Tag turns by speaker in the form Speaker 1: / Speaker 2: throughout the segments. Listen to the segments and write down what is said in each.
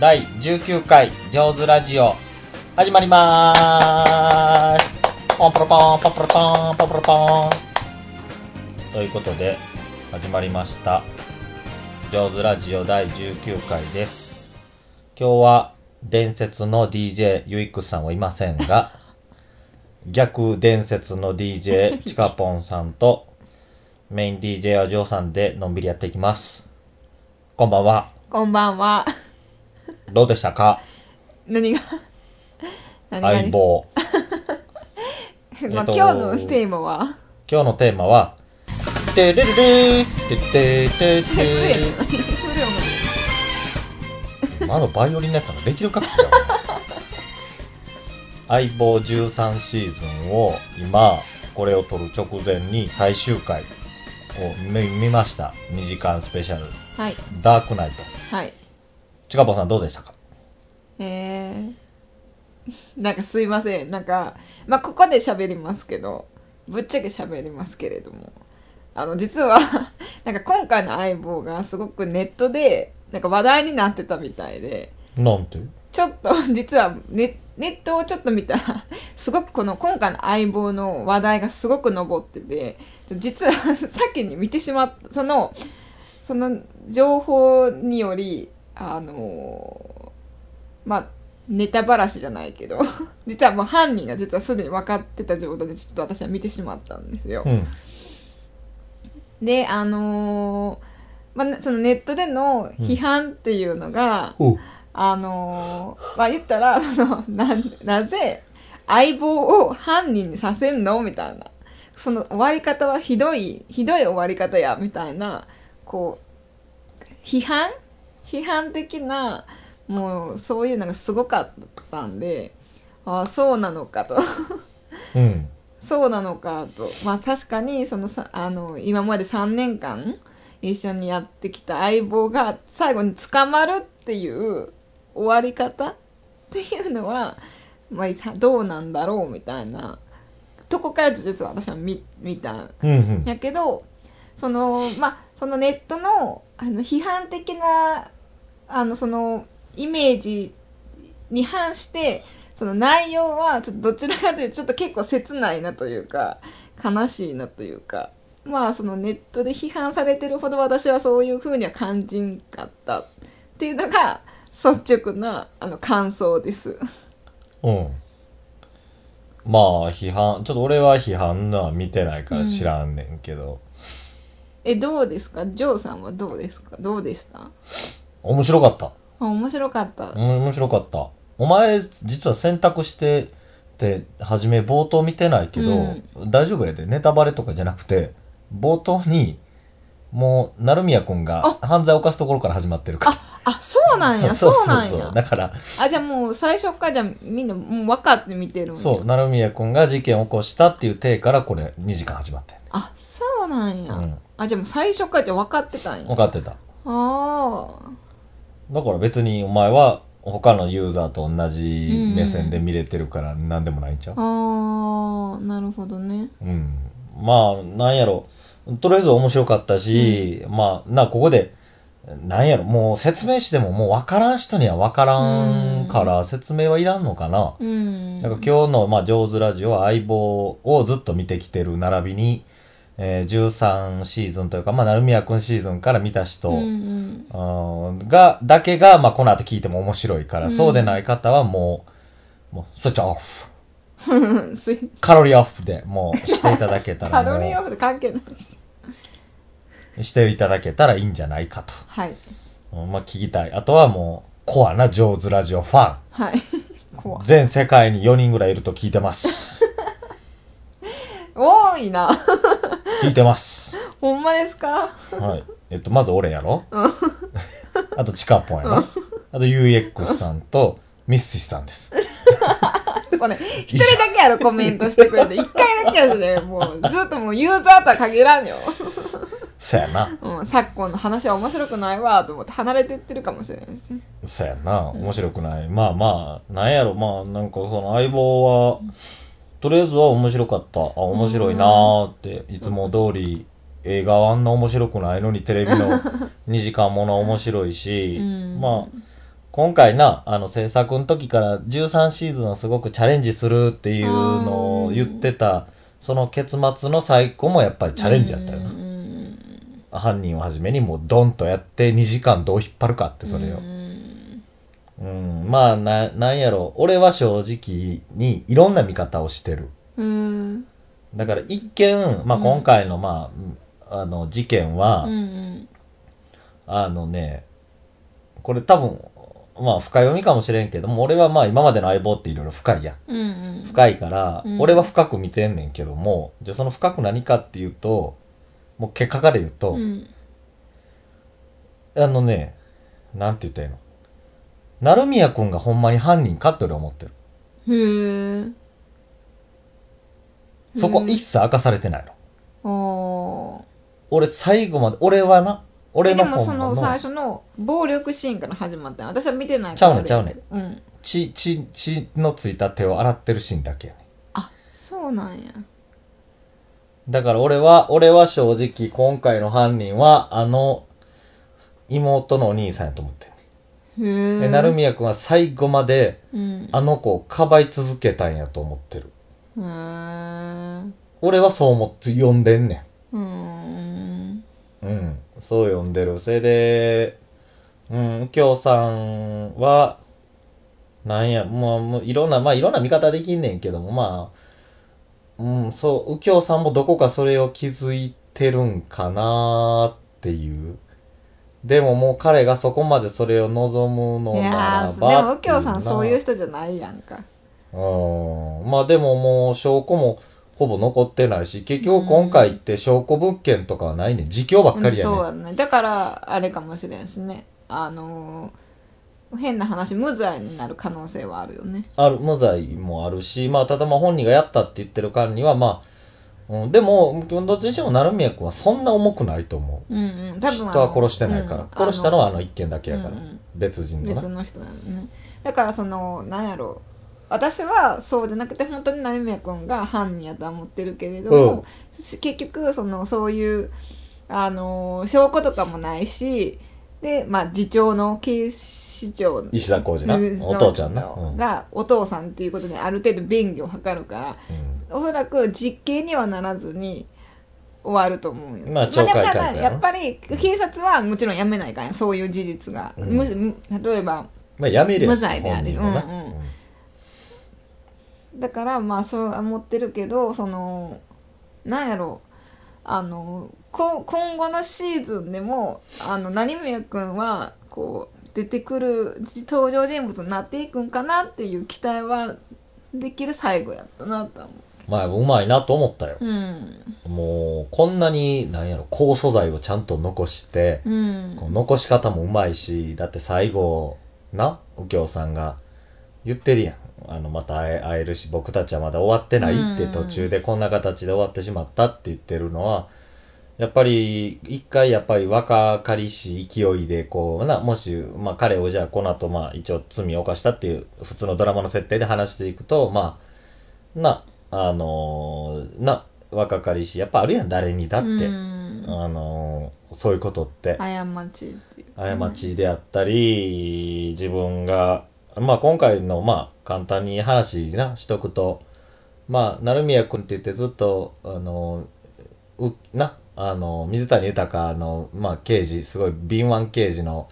Speaker 1: 第19回上手ラジオ始まりまーす。ポンポロポンポンポロポンポンポロポン。ということで始まりました。上手ラジオ第19回です。今日は伝説の DJ ユイックさんはいませんが 逆伝説の DJ チカポンさんとメイン DJ はジョーさんでのんびりやっていきます。こんばんは。
Speaker 2: こんばんは。
Speaker 1: どうでしたか？
Speaker 2: 何が？何 が
Speaker 1: 相棒。
Speaker 2: まあ、
Speaker 1: えっと
Speaker 2: 今日のテーマは、
Speaker 1: 今日のテーマはてれれれー。ててて
Speaker 2: フルや
Speaker 1: て。
Speaker 2: つフル
Speaker 1: あのバイオリンのやつなんかできるかっ 相棒13シーズンを今これを撮る直前に最終回を見見ました。2時間スペシャル。
Speaker 2: はい。
Speaker 1: ダークナイト。
Speaker 2: はい。
Speaker 1: ちかぽんさんどうでしたか？
Speaker 2: えー、なんかすいません。なんか、まあ、ここで喋りますけど、ぶっちゃけ喋りますけれども、あの、実は、なんか今回の相棒がすごくネットで、なんか話題になってたみたいで、
Speaker 1: なんて？
Speaker 2: ちょっと、実はネネットをちょっと見たら、すごくこの今回の相棒の話題がすごく上ってて、実は先に見てしまった、その、その情報により、あのまあ、ネタばらしじゃないけど、実はもう犯人が実はすでに分かってた状態でちょっと私は見てしまったんですよ。
Speaker 1: うん
Speaker 2: で、あのまあ、そのネットでの批判っていうのが、
Speaker 1: お
Speaker 2: あのーまあ言ったら、あの、な、なぜ相棒を犯人にさせんの？みたいな。その終わり方はひどい、ひどい終わり方や、みたいな、こう、批判批判的な、もうそういうのがすごかったんで、ああ、そうなのかと。
Speaker 1: うん
Speaker 2: そうなのかと。まあ確かに、そのさ、あの、今まで3年間一緒にやってきた相棒が最後に捕まるっていう終わり方？っていうのは、まあどうなんだろうみたいなとこから実は私は見見たん
Speaker 1: うんうん
Speaker 2: やけど、その、まあ、そのネットの、あの、批判的な、あの、その、イメージに反して、その内容は、ちょっとどちらかというと、ちょっと結構切ないなというか、悲しいなというか、まあ、そのネットで批判されてるほど私はそういう風には感じんかったっていうのが、率直な、あの、感想です。
Speaker 1: うん。まあ、批判、ちょっと俺は批判のは見てないから知らんねんけど、
Speaker 2: え、どうですか？ジョーさんはどうですか？どうでした？
Speaker 1: 面白かった。
Speaker 2: あ、面白かった。
Speaker 1: うん面白かった。お前、実は選択してって、はじめ冒頭見てないけど、大丈夫やで。ネタバレとかじゃなくて、冒頭に、もう、成宮くんが犯罪を犯すところから始まってるから。
Speaker 2: あ、あ、そうなんや、そうなんや。
Speaker 1: だから、
Speaker 2: あ、じゃあもう最初からじゃあみんなもう分かって見てる。
Speaker 1: そう、成宮くんが事件を起こしたっていう体からこれ2時間始まって
Speaker 2: あ、そうなんや。
Speaker 1: うん
Speaker 2: あ、じゃあもう最初からじゃあ分かってたんや。
Speaker 1: 分かってた。
Speaker 2: あ
Speaker 1: だから別にお前は他のユーザーと同じ目線で見れてるから何でもないんちゃう？
Speaker 2: あ。ああ、なるほどね。
Speaker 1: うん。まあ、なんやろ。とりあえず面白かったし、まあ、な、ここで、なんやろ、もう説明してももう分からん人には分からんから説明はいらんのかな。
Speaker 2: うん。
Speaker 1: なんか今日の、まあ、上手ラジオは相棒をずっと見てきてる並びに、えー13シーズンというか、まあ、成宮くんシーズンから見た人、
Speaker 2: うんうん。
Speaker 1: うんが、だけが、まあ、この後聞いても面白いから、
Speaker 2: うん
Speaker 1: そうでない方はもう、もう、スイッチオフ。カロリーオフで、もう、していただけたら、
Speaker 2: カロリーオ
Speaker 1: も
Speaker 2: フで関係ないし。
Speaker 1: う、していただけたらいいんじゃないか
Speaker 2: はい。
Speaker 1: と。うんまあ、聞きたい。あとはもう、コアな上手ラジオファン。
Speaker 2: はい。
Speaker 1: 全世界に4人ぐらいいると聞いてます。
Speaker 2: 多いな。
Speaker 1: 聞いてます。
Speaker 2: ほんまですか？
Speaker 1: はい。えっと、まず俺やろ？あと、チカポンやろあと、UX さんと、ミッシーさんです。
Speaker 2: これ、一人だけやろ、コメントしてくれて。一回だけやしね、もう、ずっともうユーザーとは限らんよ。
Speaker 1: そやな。
Speaker 2: うん、昨今の話は面白くないわ、と思って離れてってるかもしれないし。
Speaker 1: そやな。面白くない。まあまあ、なんやろ、まあ、なんかその相棒は、とりあえずは面白かった。あ、面白いなーって、いつも通り、映画はあんな面白くないのにテレビの 2時間もの面白いし、
Speaker 2: うん
Speaker 1: まあ、今回な、あの制作の時から13シーズンはすごくチャレンジするっていうのを言ってた、その結末の最後もやっぱりチャレンジやったよな。
Speaker 2: うん
Speaker 1: 犯人をはじめにもうドンとやって2時間どう引っ張るかってそれを
Speaker 2: う。ん
Speaker 1: うん、まあな、なんやろ。俺は正直にいろんな見方をしてる。
Speaker 2: うん
Speaker 1: だから一見、まあ
Speaker 2: うん
Speaker 1: 今回のまあ、あの事件は、
Speaker 2: うん
Speaker 1: あのね、これ多分、まあ深読みかもしれんけども、俺はまあ今までの相棒っていろいろ深いやん。
Speaker 2: うんうん
Speaker 1: 深いから、
Speaker 2: うん
Speaker 1: 俺は深く見てんねんけども、じゃあその深く何かっていうと、もう結果から言うと、
Speaker 2: うん
Speaker 1: あのね、なんて言ったらいいの？成宮くんがほんまに犯人かって俺は思ってる。
Speaker 2: へえ
Speaker 1: そこ一切明かされてないの。
Speaker 2: おー。
Speaker 1: 俺最後まで、俺はな、俺の
Speaker 2: でもその最初の暴力シーンから始まったの私は見てない
Speaker 1: ちゃうねんちゃうねん。
Speaker 2: うん。
Speaker 1: 血、血、血のついた手を洗ってるシーンだけやね。
Speaker 2: あそうなんや。
Speaker 1: だから俺は、俺は正直今回の犯人は、あの、妹のお兄さんやと思っで、成宮くんは最後まで、
Speaker 2: うん
Speaker 1: あの子をかばい続けたんやと思ってる。俺はそう思って呼んでんね
Speaker 2: ん
Speaker 1: ん。うん。そう呼んでる。それで、うん、右京さんは、なんや、もう、もういろんな、まあいろんな見方できんねんけども、まあ、うん、そう、右京さんもどこかそれを気づいてるんかなっていう。でももう彼がそこまでそれを望むの
Speaker 2: いや
Speaker 1: なら
Speaker 2: ー
Speaker 1: ば。
Speaker 2: でも右京さんそういう人じゃないやんか
Speaker 1: うん。まあでももう証拠もほぼ残ってないし、結局今回って証拠物件とかはないねん。自供ばっかりやねん。
Speaker 2: そうやねだからあれかもしれんしねあのー変な話無罪になる可能性はあるよね
Speaker 1: ある、無罪もあるし、まあ、ただまあ本人がやったって言ってる間には、まあ、うん、でも、どっちにしても成宮君はそんな重くないと思う。
Speaker 2: うんうん多分
Speaker 1: 人は殺してないから。
Speaker 2: うん
Speaker 1: 殺したのはあの一件だけやから。
Speaker 2: うんうん
Speaker 1: 別人のな
Speaker 2: 別。の人なのねだからそのなんやろ私はそうじゃなくて本当に成宮君が犯人やとは思ってるけれども、結局そのそういうあの証拠とかもないしでまあ次長の警視庁の
Speaker 1: 石田浩二な。
Speaker 2: の
Speaker 1: お父ちゃんな。うん。
Speaker 2: がお父さんっていうことである程度便宜を図るから
Speaker 1: うん
Speaker 2: おそらく実刑にはならずに終わると思うよ。
Speaker 1: まあ
Speaker 2: でも
Speaker 1: 懲戒
Speaker 2: ただ、
Speaker 1: や
Speaker 2: っぱり警察はもちろんやめないかんや。そういう事実が。
Speaker 1: うん。
Speaker 2: 例えば、
Speaker 1: まあ、やめ
Speaker 2: 無罪であるうんうん。だからまあそう思ってるけど、その、なんやろ。う、あの、こ今後のシーズンでも、あの、成宮くんは、こう、出てくる登場人物になっていくんかなっていう期待はできる最後やったなと思
Speaker 1: まあ、うまいなと思ったよ。
Speaker 2: う。うん。
Speaker 1: もう、こんなに、なんやろ、高素材をちゃんと残して、
Speaker 2: うん。
Speaker 1: こう残し方もうまいし、だって最後、な、右京さんが言ってるやん。あの、また会え会えるし、僕たちはまだ終わってないって
Speaker 2: うん
Speaker 1: 途中でこんな形で終わってしまったって言ってるのは、やっぱり、一回やっぱり若かりし勢いで、こうな、もし、まあ彼をじゃあこの後まあ一応罪を犯したっていう普通のドラマの設定で話していくと、まあ、な、あのーな、若かりし、やっぱあるやん、誰にだって。
Speaker 2: うん
Speaker 1: あのーそういうことって。
Speaker 2: 過ち
Speaker 1: 過ちであったり、自分が、まあ今回の、まあ簡単に話な、しとくと、まあ、成宮君って言ってずっと、あの、う、な、あの、水谷豊の、まあ刑事、すごい敏腕刑事の、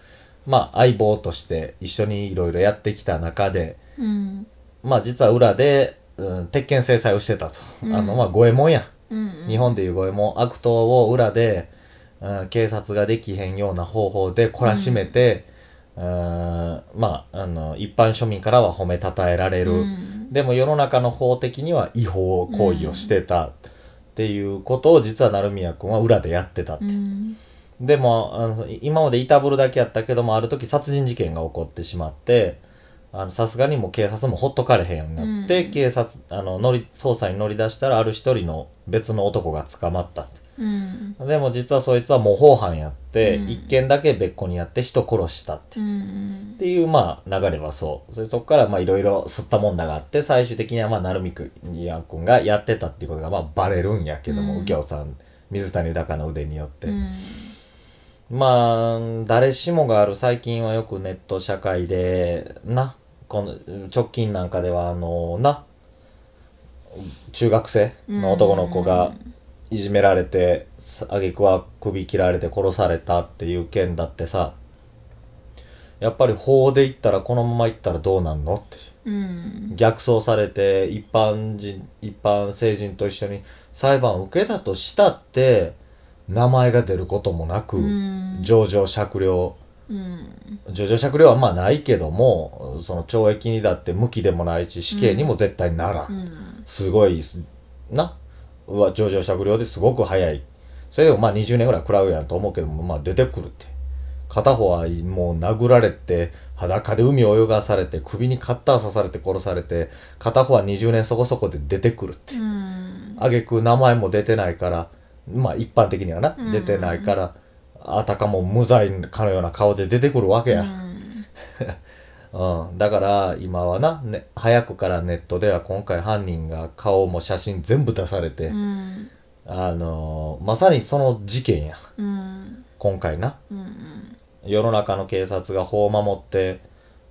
Speaker 1: まあ相棒として一緒にいろいろやってきた中で、
Speaker 2: うん。
Speaker 1: まあ実は裏で、うん、鉄拳制裁をしてたと。
Speaker 2: うん
Speaker 1: あの、まあ、五右衛門や。
Speaker 2: うん。
Speaker 1: 日本でいう五右衛門、悪党を裏で、うん警察ができへんような方法で懲らしめて、うんまあ、あの、一般庶民からは褒めたたえられる。
Speaker 2: うん
Speaker 1: でも世の中の法的には違法行為をしてたっていうことを実は成宮君は裏でやってたって。
Speaker 2: うん。
Speaker 1: でも、あの今までいたぶるだけやったけども、ある時殺人事件が起こってしまって、さすがにもう警察もほっとかれへんようになって、
Speaker 2: うん
Speaker 1: 警察、あの、乗り、捜査に乗り出したら、ある一人の別の男が捕まったって。
Speaker 2: うん。
Speaker 1: でも実はそいつは模倣犯やって、
Speaker 2: うん
Speaker 1: 一件だけ別個にやって人殺したって。
Speaker 2: うん
Speaker 1: っ。ていう、まあ、流れはそう。それそこから、まあ、いろいろ吸ったもんだがあって、最終的には、まあ、成美くんやくんがやってたっていうことが、まあ、バレるんやけども、
Speaker 2: うん
Speaker 1: 右京さん、水谷豊の腕によって。
Speaker 2: うん
Speaker 1: まあ、誰しもがある最近はよくネット社会で、な、この直近なんかではあの、な、中学生の男の子がいじめられて、あげくは首切られて殺されたっていう件だってさ、やっぱり法で言ったらこのまま行ったらどうなんの？って。
Speaker 2: うん
Speaker 1: 逆走されて一般人、一般成人と一緒に裁判を受けたとしたって、名前が出ることもなく、
Speaker 2: うん
Speaker 1: 上場酌量、
Speaker 2: うん
Speaker 1: 上場酌量はまあないけども、その懲役にだって無期でもないし、死刑にも絶対ならん。
Speaker 2: うん
Speaker 1: すごい、な、上場酌量ですごく早い。それでもまあ20年ぐらい食らうやんと思うけども、まあ出てくるって。片方はもう殴られて、裸で海を泳がされて、首にカッター刺されて殺されて、片方は20年そこそこで出てくるって。
Speaker 2: うん
Speaker 1: あげく名前も出てないから、まあ一般的にはな
Speaker 2: う、ん
Speaker 1: 出てないから、あたかも無罪かのような顔で出てくるわけや。
Speaker 2: うん
Speaker 1: うん。だから、今はな、ね、早くからネットでは今回犯人が顔も写真全部出されて、
Speaker 2: うん
Speaker 1: あのーまさにその事件や。
Speaker 2: うん
Speaker 1: 今回な。
Speaker 2: うん
Speaker 1: 世の中の警察が法を守って、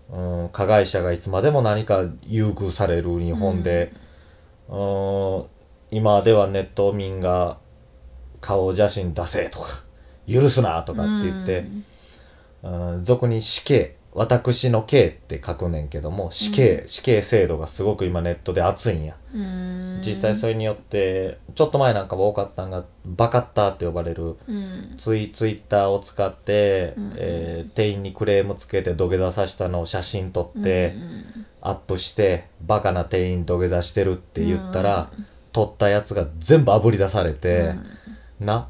Speaker 1: うん、加害者がいつまでも何か優遇される日本で、うん、今ではネット民が顔写真出せとか、許すなとかって言って、うん、俗に死刑、私の刑って書くねんけども、死刑、死刑制度がすごく今ネットで熱いんや。
Speaker 2: うん。
Speaker 1: 実際それによって、ちょっと前なんかも多かったんが、バカッターって呼ばれる、
Speaker 2: うん。
Speaker 1: ツイツイッターを使って、
Speaker 2: うん。
Speaker 1: えー店員にクレームつけて土下座させたのを写真撮って、
Speaker 2: うん。
Speaker 1: アップして、バカな店員土下座してるって言ったら、撮ったやつが全部炙り出されて、な、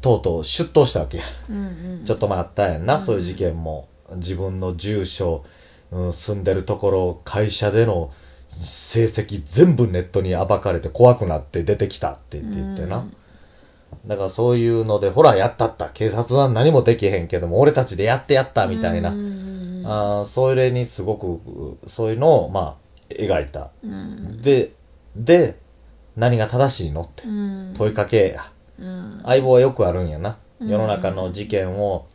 Speaker 1: とうとう出頭したわけや。
Speaker 2: うんうん
Speaker 1: ちょっと前あったやんな、
Speaker 2: うん
Speaker 1: そういう事件も。自分の住所、うん、住んでるところ、会社での成績全部ネットに暴かれて怖くなって出てきたって言ってな。だからそういうので、ほら、やったった。警察は何もできへんけども、俺たちでやってやった、みたいな。
Speaker 2: うん
Speaker 1: あーそれにすごく、そういうのを、まあ、描いた。
Speaker 2: うん
Speaker 1: で、で、何が正しいのって
Speaker 2: うん
Speaker 1: 問いかけや。
Speaker 2: うん。
Speaker 1: 相棒はよくあるんやな。
Speaker 2: うん。
Speaker 1: 世の中の事件を、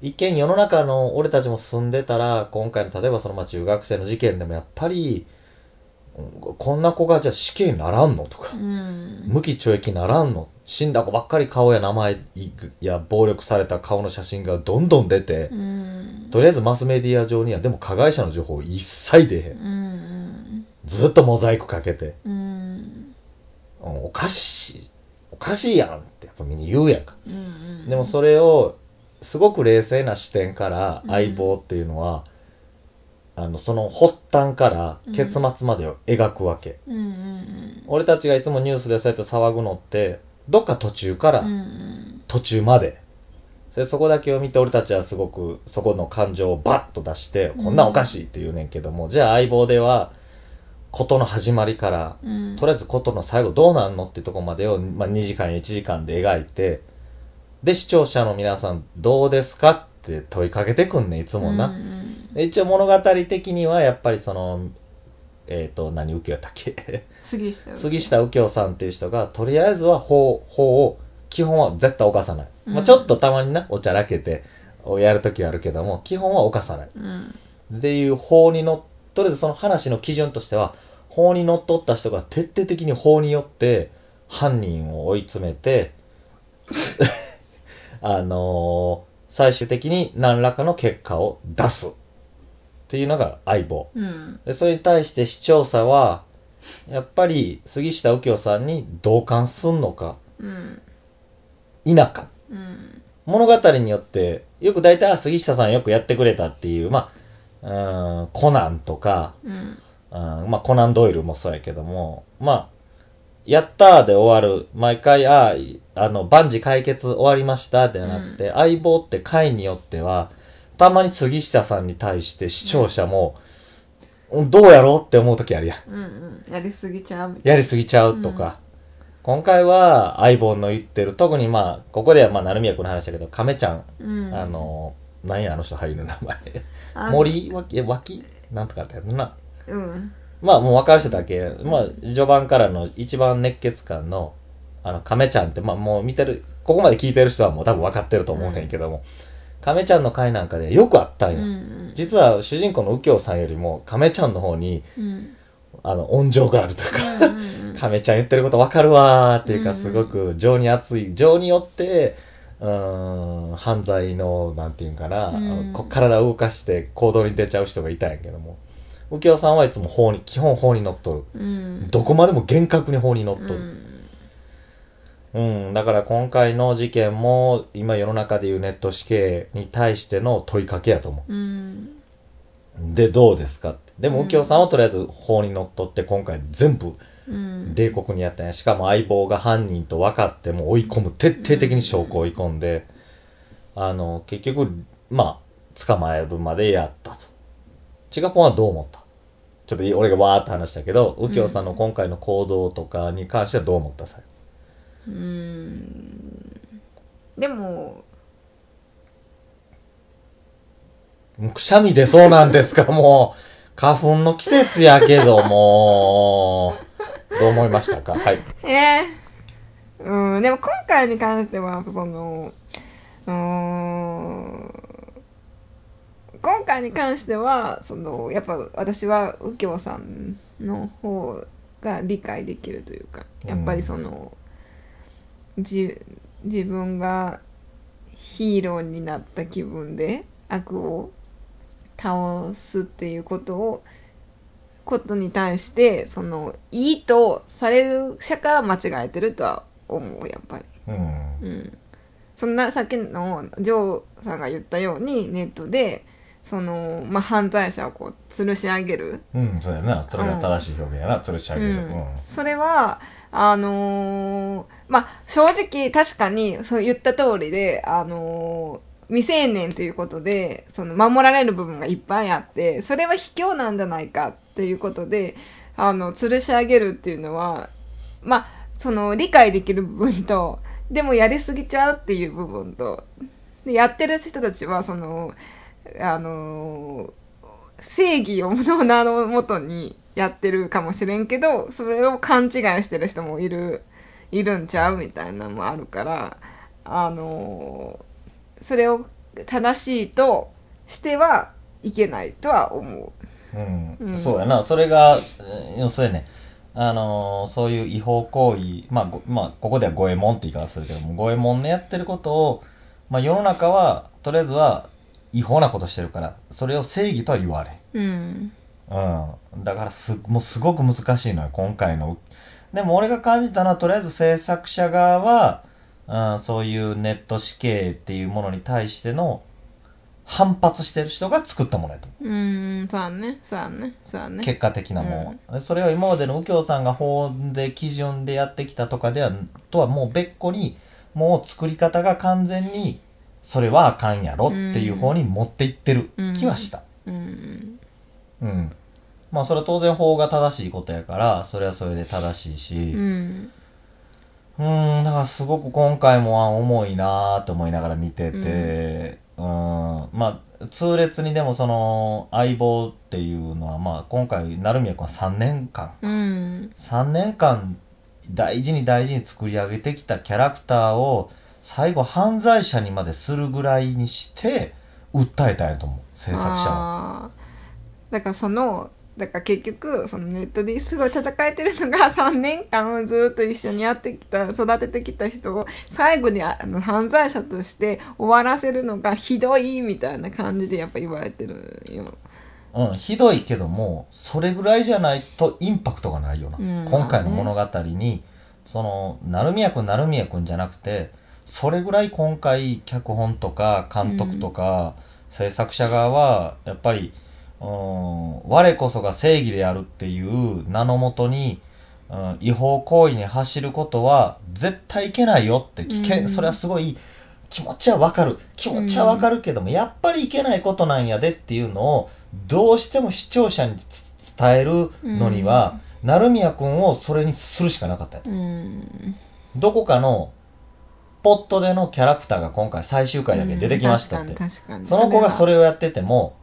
Speaker 1: 一見世の中の俺たちも住んでたら、今回の例えばそのまあ中学生の事件でもやっぱり、うんこんな子がじゃあ死刑ならんのとか
Speaker 2: う、ん。
Speaker 1: 無期懲役ならんの死んだ子ばっかり顔や名前や暴力された顔の写真がどんどん出て
Speaker 2: う、ん。
Speaker 1: とりあえずマスメディア上にはでも加害者の情報一切出へん。
Speaker 2: うん。
Speaker 1: ずっとモザイクかけて、おかしい、おかしいやんってやっぱみんな言うやんか。
Speaker 2: うん
Speaker 1: でもそれをすごく冷静な視点から
Speaker 2: うん。
Speaker 1: 相棒っていうのは、あのその発端から結末までを描くわけ、
Speaker 2: うんうん
Speaker 1: 俺たちがいつもニュースでそうやって騒ぐのってどっか途中から
Speaker 2: うんうん。
Speaker 1: 途中まで、それそこだけを見て俺たちはすごくそこの感情をバッと出して、
Speaker 2: うん
Speaker 1: こんなんおかしいって言うねんけどもじゃあ相棒では事の始まりから
Speaker 2: うん
Speaker 1: とりあえずことの最後どうなんのってとこまでを、まあ、2時間や1時間で描いて、で、視聴者の皆さんどうですかって問いかけてくんねん、いつもな。
Speaker 2: うん
Speaker 1: で一応物語的にはやっぱりその、えっ、と、何右京やったっけ
Speaker 2: 杉下
Speaker 1: 杉下右京さんっていう人が、とりあえずは法、法を、基本は絶対犯さない。まあ、
Speaker 2: うん
Speaker 1: ちょっとたまにな、おちゃらけて、やるときはあるけども、基本は犯さない。
Speaker 2: うん
Speaker 1: っていう法にのっ、とりあえずその話の基準としては、法にのっとった人が徹底的に法によって犯人を追い詰めて、あのー最終的に何らかの結果を出す。っていうのが相棒。
Speaker 2: うん
Speaker 1: で、それに対して視聴者は、やっぱり杉下右京さんに同感すんのか、
Speaker 2: うん
Speaker 1: 否か。
Speaker 2: うん
Speaker 1: 物語によって、よく大体、あ杉下さんよくやってくれたっていう、まあ、うーん、コナンとか、
Speaker 2: うん。
Speaker 1: うん、まあ、コナンドイルもそうやけども、まあ、やったーで終わる。毎回、ああ、あの、万事解決終わりましたではなくて、相棒って回によっては、たまに杉下さんに対して視聴者も、うんどうやろうって思う時あるやん。
Speaker 2: うんうん。やりすぎちゃう
Speaker 1: やりすぎちゃうとか。今回は、相棒の言ってる、特にまあ、ここではまあ、成宮君の話だけど、亀ちゃん、
Speaker 2: うん。
Speaker 1: あの、何やあの人俳優の名前。森脇、え脇なんとかってやつな。
Speaker 2: うん。
Speaker 1: まあもう分かる人だけ、まあ序盤からの一番熱血感の、あの、亀ちゃんって、まあもう見てるここまで聞いてる人はもう多分分かってると思うねんけども、亀ちゃんの回なんかでよくあったん
Speaker 2: う
Speaker 1: よ。
Speaker 2: ん。
Speaker 1: 実は主人公の右京さんよりも亀ちゃんの方に、
Speaker 2: うん。
Speaker 1: あの、温情があるとか、
Speaker 2: うんうん
Speaker 1: 亀ちゃん言ってること分かるわーっていうか、
Speaker 2: うん。
Speaker 1: すごく情に熱い、情によって、うーん、犯罪の、なんていうんかな、
Speaker 2: うん
Speaker 1: 体を動かして行動に出ちゃう人がいたんやけども、右京さんはいつも法に、基本法にのっとる。
Speaker 2: うん
Speaker 1: どこまでも厳格に法にのっと
Speaker 2: う
Speaker 1: る。
Speaker 2: ん
Speaker 1: うん、だから今回の事件も、今世の中でいうネット死刑に対しての問いかけやと思
Speaker 2: うん
Speaker 1: う。で、どうですかって。でも、
Speaker 2: うん
Speaker 1: 右京さんはとりあえず法にのっとって今回全部
Speaker 2: うん
Speaker 1: 冷酷にやったんや。しかも相棒が犯人と分かっても追い込む。徹底的に証拠を追い込んで、あの、結局、まあ、捕まえるまでやったと。チガポンはどう思った？ちょっと俺がわーって話したけど、右京さんの今回の行動とかに関してはどう思ったさ？
Speaker 2: うんでも
Speaker 1: もうくしゃみ出そうなんですか、もう。花粉の季節やけども、どう思いましたか？はい。
Speaker 2: ええうん、でも今回に関しては、その、うん、今回に関しては、その、やっぱ私は右京さんの方が理解できるというか、やっぱりその、じ自分がヒーローになった気分で悪を倒すっていうことをことに対してそのいいとされる社会は間違えてるとは思うやっぱり
Speaker 1: うん。
Speaker 2: うんそんなさっきのジョーさんが言ったようにネットでその、まあ、犯罪者をこう吊るし上げる
Speaker 1: うん、そうやな。それが正しい表現やな。吊るし上げる。
Speaker 2: うんそれはあのーまあ正直確かにそう言った通りであのー未成年ということでその守られる部分がいっぱいあってそれは卑怯なんじゃないかっていうことであの吊るし上げるっていうのはまあその理解できる部分とでもやりすぎちゃうっていう部分とでやってる人たちはそのあの正義をの名のもとにやってるかもしれんけどそれを勘違いしてる人もいるいるんちゃうみたいなのもあるからあのそれを正しいとしてはいけないとは思
Speaker 1: う。
Speaker 2: うん
Speaker 1: そうやな。それが、うんそうやね。あのーそういう違法行為、まあ、ごまあ、ここでは五右衛門って言い方するけども、五右衛門のやってることを、まあ、世の中は、とりあえずは、違法なことしてるから、それを正義とは言われ
Speaker 2: うん
Speaker 1: うん。だからす、もうすごく難しいのよ、今回の。でも俺が感じたのは、とりあえず制作者側は、うん、そういうネット死刑っていうものに対しての反発してる人が作ったものやと。思う。
Speaker 2: うんそうやね。そうやね。そうやね。
Speaker 1: 結果的なもんは、それを今までの右京さんが法で基準でやってきたとかではとはもう別個にもう作り方が完全にそれはあかんやろっていう方に持っていってる気はした。
Speaker 2: うん。
Speaker 1: うん、まあそれは当然法が正しいことやからそれはそれで正しいし。
Speaker 2: うん。
Speaker 1: うんだからすごく今回もあ重いなーって思いながら見ててうん。まあ痛烈にでもその相棒っていうのはまあ今回成宮君は3年間。
Speaker 2: うん。
Speaker 1: 3年間大事に大事に作り上げてきたキャラクターを最後犯罪者にまでするぐらいにして訴えたんやと思う。制作者は
Speaker 2: だからそのだから結局そのネットですごい戦えてるのが 3年間ずっと一緒にやってきた育ててきた人を最後にあの犯罪者として終わらせるのがひどいみたいな感じでやっぱ言われてるよ。
Speaker 1: うん、ひどいけどもそれぐらいじゃないとインパクトがないよな、
Speaker 2: うん
Speaker 1: 今回の物語にその成宮君成宮君じゃなくてそれぐらい今回脚本とか監督とか制作者側はやっぱり、うん、我こそが正義であるっていう名のもとに、うん、違法行為に走ることは絶対いけないよって危険、
Speaker 2: うん。
Speaker 1: それはすごい気持ちはわかる。気持ちはわかるけども、やっぱりいけないことなんやでっていうのをどうしても視聴者に伝えるのには、成宮君をそれにするしかなかったどこかのポットでのキャラクターが今回最終回だけ出てきましたって、その子がそれをやってても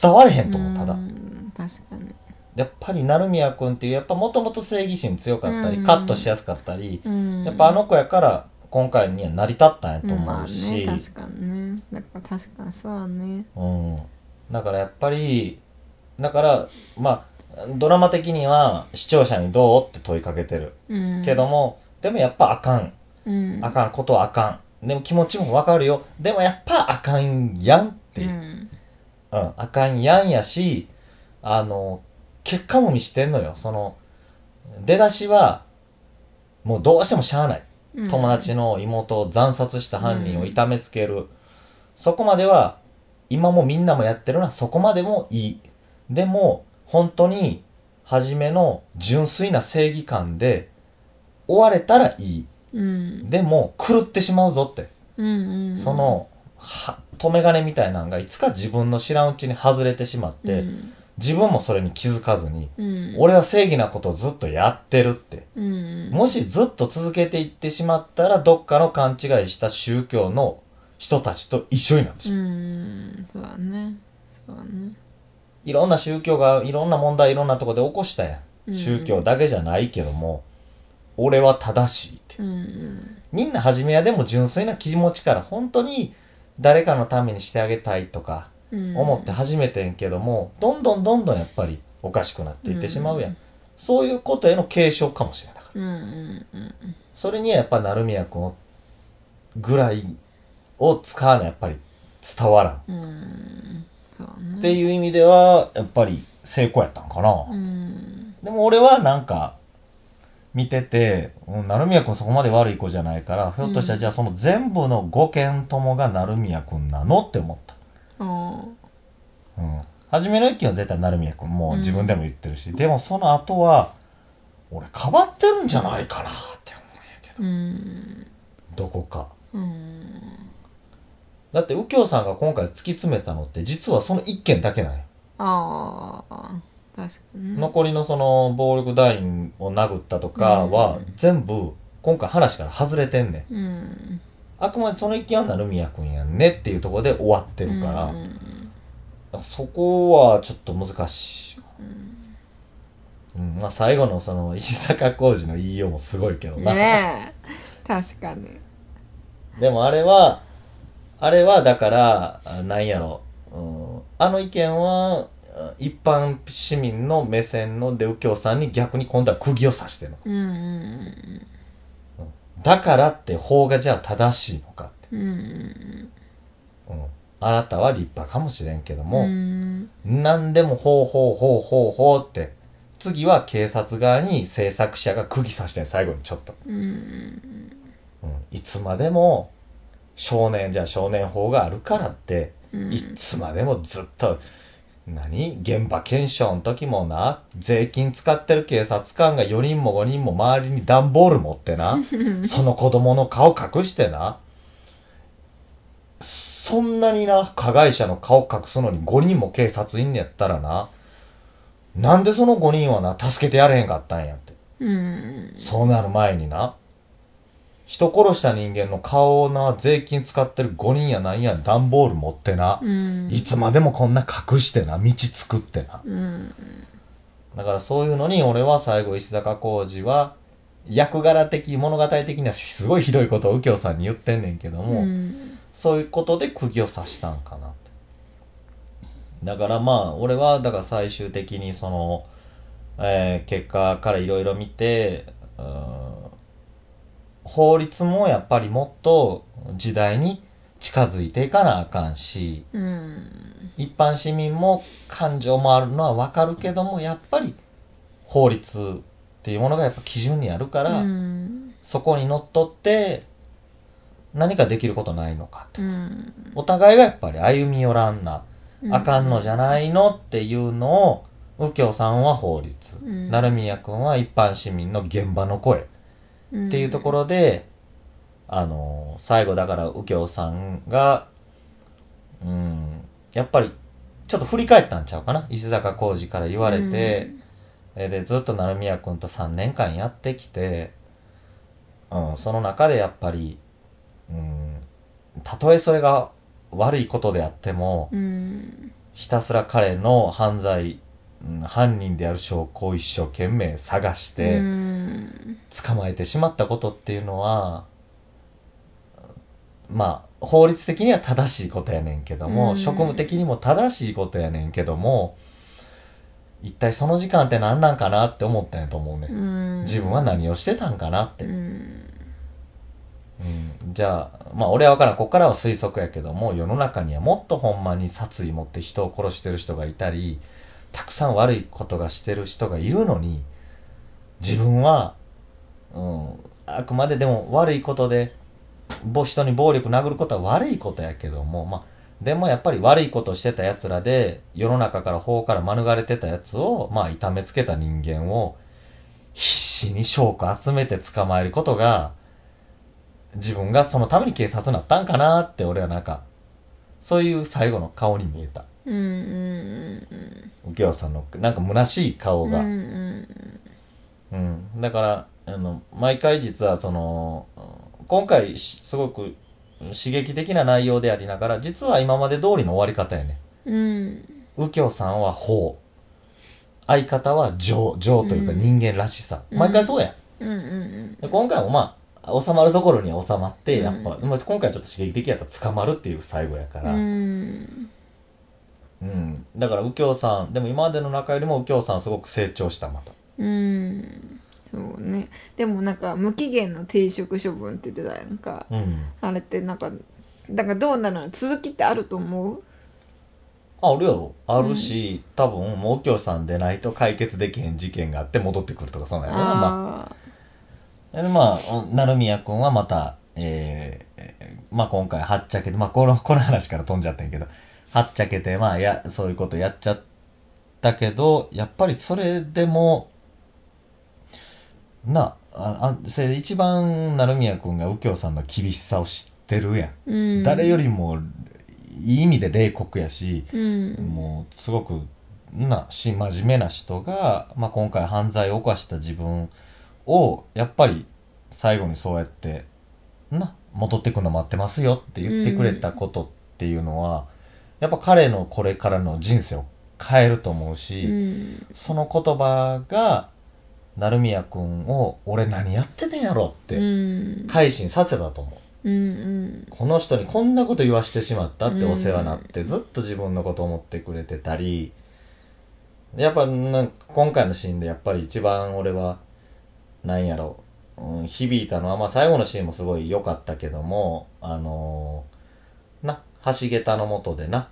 Speaker 1: 伝われへんと思うただ、
Speaker 2: うん確かに。
Speaker 1: やっぱり成宮君っていうやっぱもともと正義心強かったり、
Speaker 2: うん。
Speaker 1: カットしやすかったり、
Speaker 2: うん。
Speaker 1: やっぱあの子やから今回には成り立ったんやと
Speaker 2: まあ
Speaker 1: 思うし、
Speaker 2: ね確かにね。だから確かにそうだね。
Speaker 1: うん。だからやっぱり、だから、まあ、ドラマ的には視聴者にどうって問いかけてる。
Speaker 2: うん。
Speaker 1: けども、でもやっぱあかん。あかんことはあかん。でも気持ちもわかるよ。でもやっぱあかんやんっていうう。
Speaker 2: ん
Speaker 1: うん、あかんやんやし、あの、結果も見してんのよ。その、出だしは、もうどうしてもしゃあない。
Speaker 2: うん
Speaker 1: 友達の妹を惨殺した犯人を痛めつける。そこまでは、今もみんなもやってるのはそこまでもいい。でも、本当に、初めの純粋な正義感で、終われたらいい。
Speaker 2: うん
Speaker 1: でも、狂ってしまうぞって。
Speaker 2: うんうん
Speaker 1: その、は、止め金みたいなのがいつか自分の知らんうちに外れてしまって、
Speaker 2: うん。
Speaker 1: 自分もそれに気づかずに、
Speaker 2: うん。
Speaker 1: 俺は正義なことをずっとやってるって。
Speaker 2: うん。
Speaker 1: もしずっと続けていってしまったら、どっかの勘違いした宗教の人たちと一緒になってし
Speaker 2: う
Speaker 1: まう。
Speaker 2: ん。そうだね。そうだね。
Speaker 1: いろんな宗教が、いろんな問題いろんなとこで起こしたやん。
Speaker 2: うん。
Speaker 1: 宗教だけじゃないけども、俺は正しいって。
Speaker 2: うん。
Speaker 1: みんな初めはでも純粋な気持ちから本当に誰かのためにしてあげたいとか
Speaker 2: うん
Speaker 1: 思って始めてんけども、どんどんどんどんやっぱりおかしくなっていってしまうやん。
Speaker 2: うん
Speaker 1: そういうことへの継承かもしれない。
Speaker 2: うんうんうん
Speaker 1: それにはやっぱ成宮君をぐらいを使わないやっぱり伝わらん。
Speaker 2: うんね
Speaker 1: っていう意味では、やっぱり成功やったんかな。
Speaker 2: うん
Speaker 1: でも俺はなんか、見てて、うん成宮君そこまで悪い子じゃないから、ひょっとしたら
Speaker 2: うん
Speaker 1: じゃあその全部の5件ともが成宮君なのって思った。
Speaker 2: あ
Speaker 1: うん。初めの一件は絶対成宮君、もう自分でも言ってるし、でもその後は、俺かばってるんじゃないかなって思うんやけ
Speaker 2: ーうん
Speaker 1: ど、どこか。
Speaker 2: うん
Speaker 1: だって右京さんが今回突き詰めたのって実はその一件だけなんよ。
Speaker 2: ああ
Speaker 1: 残りのその暴力団員を殴ったとかは
Speaker 2: うん。
Speaker 1: 全部今回話から外れてんねん。
Speaker 2: うん。
Speaker 1: あくまでその一件は成宮君やんねっていうところで終わってるから、
Speaker 2: うん。
Speaker 1: そこはちょっと難しい。
Speaker 2: うん。
Speaker 1: うん、まあ最後のその石坂浩二の言いようもすごいけどな。
Speaker 2: ねえ。確かに。
Speaker 1: でもあれは、あれはだから、あなんやろ、うん、あの意見は、あ一般市民の目線ので右京さんに逆に今度は釘を刺してるの。
Speaker 2: うんうん
Speaker 1: だからって法がじゃあ正しいのかって。
Speaker 2: うんうん
Speaker 1: うん。あなたは立派かもしれんけど
Speaker 2: う
Speaker 1: も、
Speaker 2: ん
Speaker 1: 何でもほうほうほうほうほうって、次は警察側に制作者が釘刺してん最後にちょっと。
Speaker 2: うん
Speaker 1: うん。いつまでも少年じゃ少年法があるからって、
Speaker 2: うん
Speaker 1: いつまでもずっと、何？現場検証の時もな、税金使ってる警察官が4人も5人も周りに段ボール持ってな、その子供の顔隠してな、そんなにな、加害者の顔隠すのに5人も警察いんねやったらな、なんでその5人はな、助けてやれへんかったんやって。
Speaker 2: うん
Speaker 1: そうなる前にな、人殺した人間の顔をな、税金使ってる5人やなんや段ボール持ってな、
Speaker 2: うん。
Speaker 1: いつまでもこんな隠してな、道作ってな。
Speaker 2: うん。
Speaker 1: だからそういうのに俺は最後石坂浩二は、役柄的、物語的にはすごいひどいことを右京さんに言ってんねんけども、
Speaker 2: うん。
Speaker 1: そういうことで釘を刺したんかなって。だからまあ、俺は、だから最終的にその、えー結果からいろいろ見て、うーん法律もやっぱりもっと時代に近づいていかなあかんし、
Speaker 2: うん。
Speaker 1: 一般市民も感情もあるのはわかるけども、やっぱり法律っていうものがやっぱ基準にあるから、
Speaker 2: うん。
Speaker 1: そこにのっとって何かできることないのかと。
Speaker 2: うん。
Speaker 1: お互いがやっぱり歩み寄らんな、
Speaker 2: うん。
Speaker 1: あかんのじゃないのっていうのを、右京さんは法律、
Speaker 2: うん。
Speaker 1: 成宮君は一般市民の現場の声っていうところで、あの最後だから右京さんが、うん、やっぱりちょっと振り返ったんちゃうかな。石坂浩二から言われて、えでずっと成宮君と3年間やってきて、うん、その中でやっぱり、うん、たとえそれが悪いことであっても、
Speaker 2: うん。
Speaker 1: ひたすら彼の犯罪、うん犯人である証拠を一生懸命探し
Speaker 2: う
Speaker 1: て、
Speaker 2: ん
Speaker 1: 捕まえてしまったことっていうのは、まあ、法律的には正しいことやねんけども、
Speaker 2: うん
Speaker 1: 職務的にも正しいことやねんけども、一体その時間って何なんかなって思ったんやと思うね。
Speaker 2: うん
Speaker 1: 自分は何をしてたんかなって。
Speaker 2: うん
Speaker 1: うん、じゃあ、まあ俺は分からん。ここからは推測やけども、世の中にはもっとほんまに殺意持って人を殺してる人がいたり、たくさん悪いことがしてる人がいるのに、自分は、うん、あくまででも悪いことで、人に暴力殴ることは悪いことやけども、まあ、でもやっぱり悪いことしてた奴らで、世の中から法から免れてたやつを、まあ痛めつけた人間を、必死に証拠集めて捕まえることが、自分がそのために警察になったんかなって俺はなんか、そういう最後の顔に見えた。
Speaker 2: うんうん
Speaker 1: 右京さんの、なんか虚しい顔が。
Speaker 2: うんう
Speaker 1: うん。
Speaker 2: ん
Speaker 1: だから、あの、毎回実はその、今回しすごく刺激的な内容でありながら、実は今まで通りの終わり方やね。
Speaker 2: うん
Speaker 1: 右京さんは法。相方は情、情というか
Speaker 2: うん
Speaker 1: 人間らしさ。
Speaker 2: うん
Speaker 1: 毎回そうやん。
Speaker 2: うんうん
Speaker 1: で今回もまあ、収まるところには収まって、やっぱ、
Speaker 2: うん
Speaker 1: まあ今回ちょっと刺激的やったら捕まるっていう最後やから。
Speaker 2: う
Speaker 1: うん。
Speaker 2: ん
Speaker 1: だから右京さん、でも今までの中よりも右京さんすごく成長した、また。
Speaker 2: うんそうねでもなんか無期限の停職処分って言ってたやんか
Speaker 1: うん。
Speaker 2: あれってなんかだからどうなの続きってあると思う？
Speaker 1: あ、あるやろ。あるし、多分、もう右京さんでないと解決できへん事件があって戻ってくるとか、そうなんやろな。ま
Speaker 2: あ
Speaker 1: あ、でまあ、成宮くんはまた、えーえーまあ今回はっちゃけて、まあこの、この話から飛んじゃったんやけど、はっちゃけて、まあや、そういうことやっちゃったけど、やっぱりそれでも、な、あ、あ、それで一番成宮くんが右京さんの厳しさを知ってるやん。
Speaker 2: ーうん
Speaker 1: 誰よりも、いい意味で冷酷やし、
Speaker 2: うん
Speaker 1: もう、すごく、な、し、真面目な人が、まあ、今回犯罪を犯した自分を、やっぱり、最後にそうやって、な、戻ってくるの待ってますよって言ってくれたことっていうのは、やっぱ彼のこれからの人生を変えると思うし、
Speaker 2: うん。
Speaker 1: その言葉が、成宮くんを、俺何やっててんやろっ
Speaker 2: う
Speaker 1: て、
Speaker 2: ん。
Speaker 1: 改心させたと思う。
Speaker 2: うんうん。
Speaker 1: この人にこんなこと言わしてしまったってお世話になって、ずっと自分のこと思ってくれてたり、やっぱなんか今回のシーンでやっぱり一番俺は、なんやろう、うん、響いたのは、まあ最後のシーンもすごい良かったけども、あのーな、橋桁の下でな、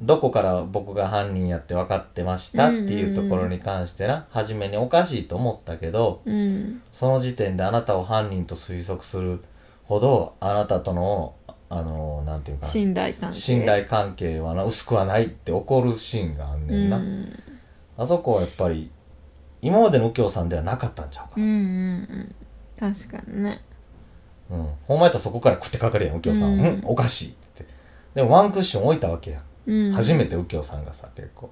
Speaker 1: どこから僕が犯人やって分かってましたっていうところに関してな、初めにおかしいと思ったけど、
Speaker 2: うん
Speaker 1: その時点であなたを犯人と推測するほど、あなたとの、あの、なんていうかな、
Speaker 2: 信頼関係
Speaker 1: 信頼関係はな薄くはないって怒るシーンがあんねんな。
Speaker 2: うん
Speaker 1: あそこはやっぱり、今までの右京さんではなかったんちゃうか
Speaker 2: うんうんうん確かにね
Speaker 1: な。うん。ほんまやったらそこから食ってかかるやん、右京さん。
Speaker 2: うん
Speaker 1: うん、おかしいって。でもワンクッション置いたわけやん。
Speaker 2: うん
Speaker 1: 初めて右京さんがさ、結構。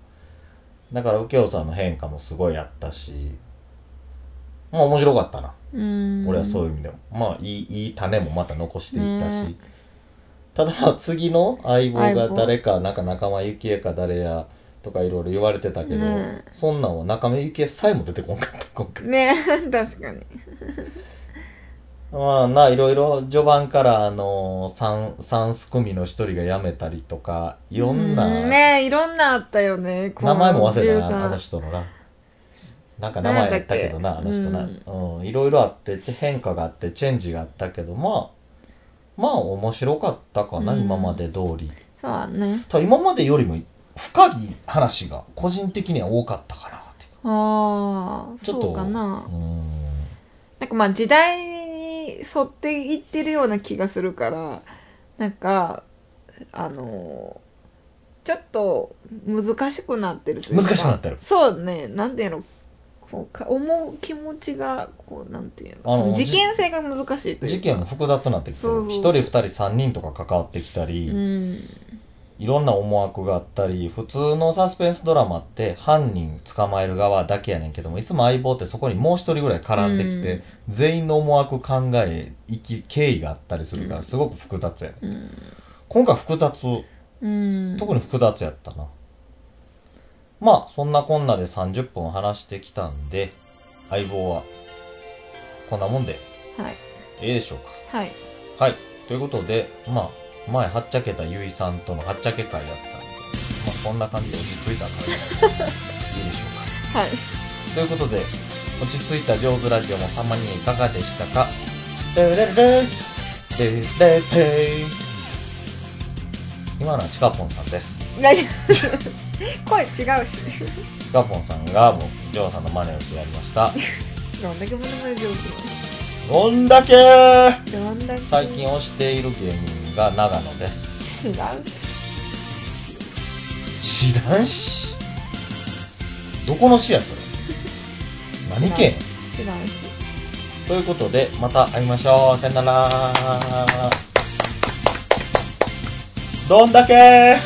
Speaker 1: だから右京さんの変化もすごいあったし、まあ面白かったな。
Speaker 2: うん
Speaker 1: 俺はそういう意味でも。まあ、いい、いい種もまた残していったし。
Speaker 2: ね
Speaker 1: ただまあ、次の相棒が誰か、なんか仲間由紀恵か誰や、とかいろいろ言われてたけど、
Speaker 2: ね
Speaker 1: そんなんは仲間由紀恵さえも出てこんかった、今回。
Speaker 2: ね確かに
Speaker 1: まあな、いろいろ序盤から、あの三、三す組の一人が辞めたりとか、いろんな、
Speaker 2: うねいろんなあったよね
Speaker 1: 名前も忘れたな、あの人のな。なんか名前やったけどな、あの人な。うん、いろいろあって、変化があって、チェンジがあったけど、まあ、まあ面白かったかな、
Speaker 2: うん
Speaker 1: 今まで通り。
Speaker 2: そうだね
Speaker 1: ただ今までよりも深い話が個人的には多かったかなって。
Speaker 2: ああ。そうかな
Speaker 1: うん。
Speaker 2: なんかまあ時代に沿っていってるような気がするからなんかあのちょっと難しくなってるというか。
Speaker 1: 難しくなってる。
Speaker 2: そうね。なんていうのこうか思う気持ちがこうなんていうのその事件性が難しいというか。
Speaker 1: 事件も複雑になってきて一人二人三人とか関わってきたり、
Speaker 2: うん
Speaker 1: いろんな思惑があったり、普通のサスペンスドラマって犯人捕まえる側だけやねんけども、いつも相棒ってそこにもう一人ぐらい絡んできて、全員の思惑考え、生き、経緯があったりするから、すごく複雑やねん。
Speaker 2: うん
Speaker 1: 今回複雑、
Speaker 2: うん
Speaker 1: 特に複雑やったな。まあ、そんなこんなで30分話してきたんで、相棒は、こんなもんで、
Speaker 2: はい
Speaker 1: ええでしょう
Speaker 2: はい
Speaker 1: か。はい。ということで、まあ、前、はっちゃけたゆいさんとのはっちゃけ会やったんで、まあ、こんな感じで落ち着いた感じでいいでしょう
Speaker 2: はい。
Speaker 1: か。ということで、落ち着いた上手ラジオもたまにいかがでしたかレレレレレレレ今のはチカポンさんです。
Speaker 2: 何声違うし。
Speaker 1: チカポンさんが僕、ジョーさんの真似をしてやりました。
Speaker 2: どんだけモノマネ上手
Speaker 1: どんだけ
Speaker 2: なのどんだけ
Speaker 1: 最近推している芸人が長野です。
Speaker 2: 違うし。
Speaker 1: 知らんし。どこの市やそれ？何県？
Speaker 2: 違うし。
Speaker 1: ということで、また会いましょう。さよなら。どんだけ